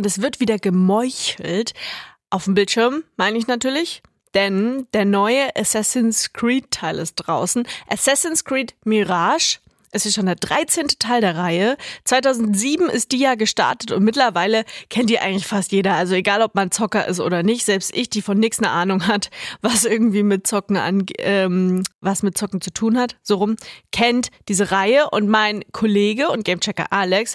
und es wird wieder gemeuchelt. Auf dem Bildschirm, meine ich natürlich. Denn der neue Assassin's Creed Teil ist draußen. Assassin's Creed Mirage es ist schon der 13. Teil der Reihe. 2007 ist die ja gestartet und mittlerweile kennt die eigentlich fast jeder. Also egal, ob man Zocker ist oder nicht, selbst ich, die von nichts eine Ahnung hat, was irgendwie mit Zocken an, ähm, was mit Zocken zu tun hat, so rum, kennt diese Reihe. Und mein Kollege und Gamechecker Alex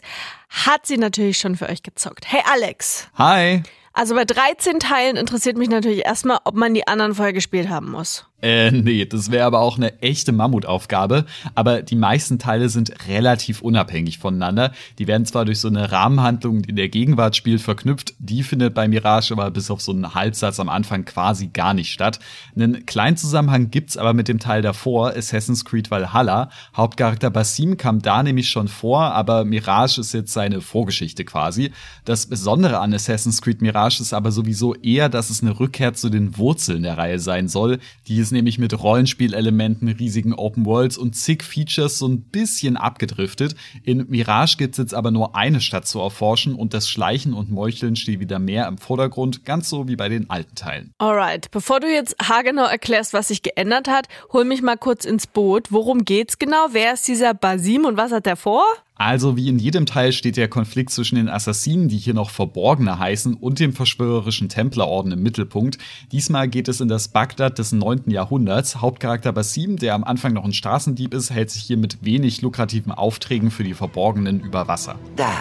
hat sie natürlich schon für euch gezockt. Hey Alex. Hi. Also bei 13 Teilen interessiert mich natürlich erstmal, ob man die anderen vorher gespielt haben muss. Äh, nee, das wäre aber auch eine echte Mammutaufgabe. Aber die meisten Teile sind relativ unabhängig voneinander. Die werden zwar durch so eine Rahmenhandlung, die in der Gegenwart spielt, verknüpft. Die findet bei Mirage aber bis auf so einen Halbsatz am Anfang quasi gar nicht statt. Einen kleinen Zusammenhang gibt's aber mit dem Teil davor, Assassin's Creed Valhalla. Hauptcharakter Basim kam da nämlich schon vor, aber Mirage ist jetzt seine Vorgeschichte quasi. Das Besondere an Assassin's Creed Mirage ist aber sowieso eher, dass es eine Rückkehr zu den Wurzeln der Reihe sein soll, die es nämlich mit Rollenspielelementen, riesigen Open Worlds und zig Features so ein bisschen abgedriftet. In Mirage gibt's jetzt aber nur eine Stadt zu erforschen und das Schleichen und Meucheln steht wieder mehr im Vordergrund, ganz so wie bei den alten Teilen. Alright, bevor du jetzt haargenau erklärst, was sich geändert hat, hol mich mal kurz ins Boot. Worum geht's genau? Wer ist dieser Basim und was hat er vor? Also wie in jedem Teil steht der Konflikt zwischen den Assassinen, die hier noch Verborgene heißen, und dem verschwörerischen Templerorden im Mittelpunkt. Diesmal geht es in das Bagdad des 9. Jahrhunderts. Hauptcharakter Basim, der am Anfang noch ein Straßendieb ist, hält sich hier mit wenig lukrativen Aufträgen für die Verborgenen über Wasser. Da.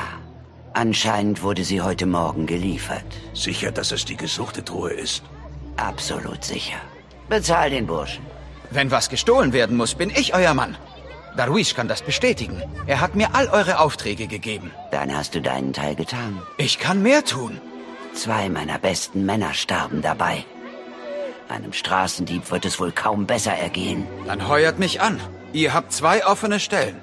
Anscheinend wurde sie heute Morgen geliefert. Sicher, dass es die gesuchte Truhe ist? Absolut sicher. Bezahl den Burschen. Wenn was gestohlen werden muss, bin ich euer Mann. Darwish kann das bestätigen. Er hat mir all eure Aufträge gegeben. Dann hast du deinen Teil getan. Ich kann mehr tun. Zwei meiner besten Männer starben dabei. Einem Straßendieb wird es wohl kaum besser ergehen. Dann heuert mich an. Ihr habt zwei offene Stellen.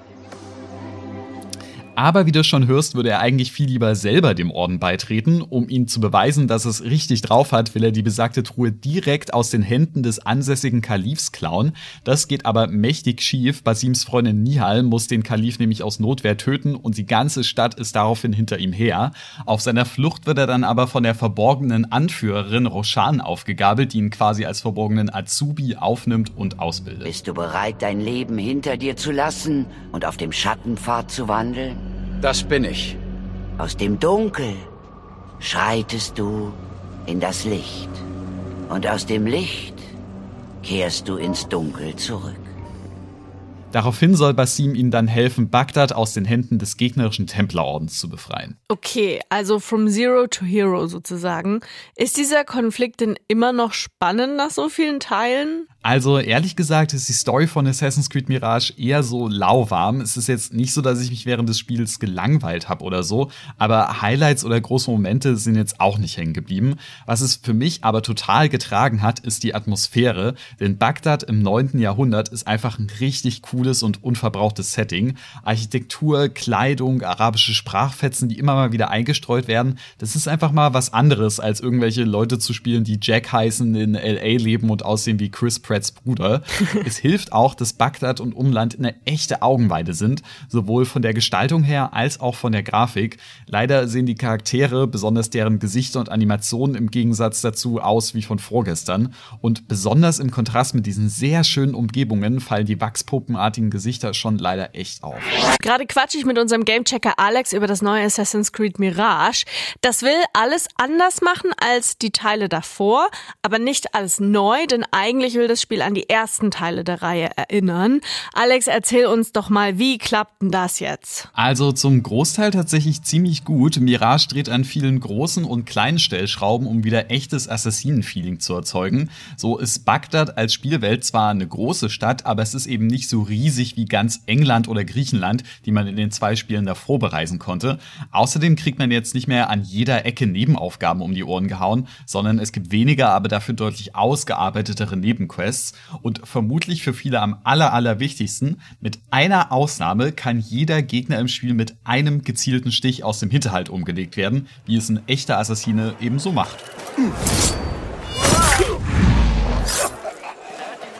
Aber wie du schon hörst, würde er eigentlich viel lieber selber dem Orden beitreten. Um ihn zu beweisen, dass es richtig drauf hat, will er die besagte Truhe direkt aus den Händen des ansässigen Kalifs klauen. Das geht aber mächtig schief. Basims Freundin Nihal muss den Kalif nämlich aus Notwehr töten und die ganze Stadt ist daraufhin hinter ihm her. Auf seiner Flucht wird er dann aber von der verborgenen Anführerin Roshan aufgegabelt, die ihn quasi als verborgenen Azubi aufnimmt und ausbildet. Bist du bereit, dein Leben hinter dir zu lassen und auf dem Schattenpfad zu wandeln? Das bin ich. Aus dem Dunkel schreitest du in das Licht. Und aus dem Licht kehrst du ins Dunkel zurück. Daraufhin soll Basim ihnen dann helfen, Bagdad aus den Händen des gegnerischen Templerordens zu befreien. Okay, also from zero to hero sozusagen. Ist dieser Konflikt denn immer noch spannend nach so vielen Teilen? Also ehrlich gesagt ist die Story von Assassin's Creed Mirage eher so lauwarm. Es ist jetzt nicht so, dass ich mich während des Spiels gelangweilt habe oder so, aber Highlights oder große Momente sind jetzt auch nicht hängen geblieben. Was es für mich aber total getragen hat, ist die Atmosphäre, denn Bagdad im 9. Jahrhundert ist einfach ein richtig cooles und unverbrauchtes Setting. Architektur, Kleidung, arabische Sprachfetzen, die immer mal wieder eingestreut werden, das ist einfach mal was anderes, als irgendwelche Leute zu spielen, die Jack heißen, in LA leben und aussehen wie Chris Pratts Bruder. es hilft auch, dass Bagdad und Umland eine echte Augenweide sind, sowohl von der Gestaltung her als auch von der Grafik. Leider sehen die Charaktere, besonders deren Gesichter und Animationen im Gegensatz dazu aus wie von vorgestern. Und besonders im Kontrast mit diesen sehr schönen Umgebungen fallen die wachspuppenartigen Gesichter schon leider echt auf. Gerade quatsche ich mit unserem Gamechecker Alex über das neue Assassin's Creed Mirage. Das will alles anders machen als die Teile davor, aber nicht alles neu, denn eigentlich will das Spiel an die ersten Teile der Reihe erinnern. Alex, erzähl uns doch mal, wie klappt denn das jetzt? Also zum Großteil tatsächlich ziemlich gut. Mirage dreht an vielen großen und kleinen Stellschrauben, um wieder echtes Assassinen-Feeling zu erzeugen. So ist Bagdad als Spielwelt zwar eine große Stadt, aber es ist eben nicht so riesig wie ganz England oder Griechenland, die man in den zwei Spielen davor bereisen konnte. Außerdem kriegt man jetzt nicht mehr an jeder Ecke Nebenaufgaben um die Ohren gehauen, sondern es gibt weniger, aber dafür deutlich ausgearbeitetere Nebenquests. Quests und vermutlich für viele am aller. Mit einer Ausnahme kann jeder Gegner im Spiel mit einem gezielten Stich aus dem Hinterhalt umgelegt werden, wie es ein echter Assassine ebenso macht.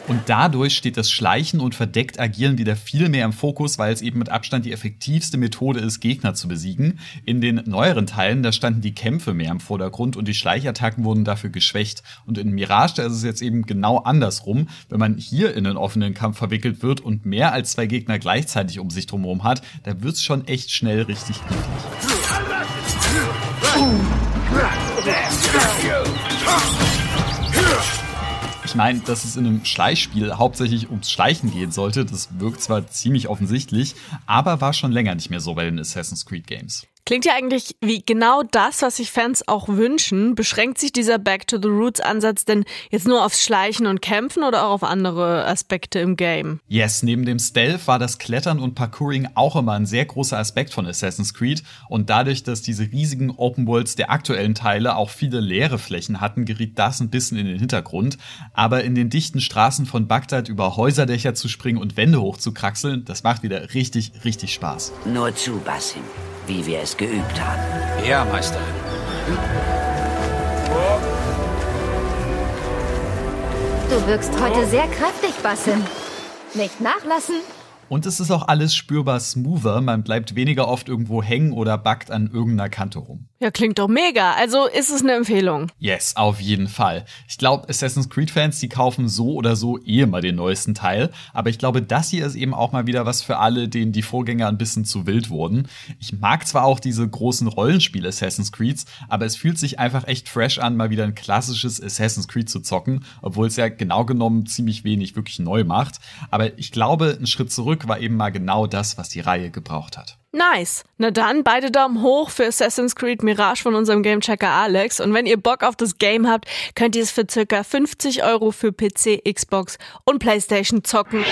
Und dadurch steht das Schleichen und verdeckt Agieren wieder viel mehr im Fokus, weil es eben mit Abstand die effektivste Methode ist, Gegner zu besiegen. In den neueren Teilen, da standen die Kämpfe mehr im Vordergrund und die Schleichattacken wurden dafür geschwächt. Und in Mirage, da ist es jetzt eben genau andersrum. Wenn man hier in einen offenen Kampf verwickelt wird und mehr als zwei Gegner gleichzeitig um sich drumherum hat, da wird's schon echt schnell richtig knifflig. Ich meine, dass es in einem Schleichspiel hauptsächlich ums Schleichen gehen sollte, das wirkt zwar ziemlich offensichtlich, aber war schon länger nicht mehr so bei den Assassin's Creed Games. Klingt ja eigentlich wie genau das, was sich Fans auch wünschen. Beschränkt sich dieser Back to the Roots Ansatz denn jetzt nur aufs Schleichen und Kämpfen oder auch auf andere Aspekte im Game? Yes, neben dem Stealth war das Klettern und Parkouring auch immer ein sehr großer Aspekt von Assassin's Creed und dadurch, dass diese riesigen Open Worlds der aktuellen Teile auch viele leere Flächen hatten, geriet das ein bisschen in den Hintergrund. Aber in den dichten Straßen von Bagdad über Häuserdächer zu springen und Wände hochzukraxeln, das macht wieder richtig, richtig Spaß. Nur zu, Basim wie wir es geübt haben. Ja, Meisterin. Du wirkst heute sehr kräftig, Basim. Nicht nachlassen. Und es ist auch alles spürbar smoother. Man bleibt weniger oft irgendwo hängen oder backt an irgendeiner Kante rum. Ja, klingt doch mega. Also ist es eine Empfehlung. Yes, auf jeden Fall. Ich glaube, Assassin's Creed-Fans, die kaufen so oder so eh mal den neuesten Teil. Aber ich glaube, das hier ist eben auch mal wieder was für alle, denen die Vorgänger ein bisschen zu wild wurden. Ich mag zwar auch diese großen Rollenspiele Assassin's Creeds, aber es fühlt sich einfach echt fresh an, mal wieder ein klassisches Assassin's Creed zu zocken, obwohl es ja genau genommen ziemlich wenig wirklich neu macht. Aber ich glaube, ein Schritt zurück war eben mal genau das, was die Reihe gebraucht hat. Nice. Na dann, beide Daumen hoch für Assassin's Creed Mirage von unserem Gamechecker Alex. Und wenn ihr Bock auf das Game habt, könnt ihr es für circa 50 Euro für PC, Xbox und Playstation zocken.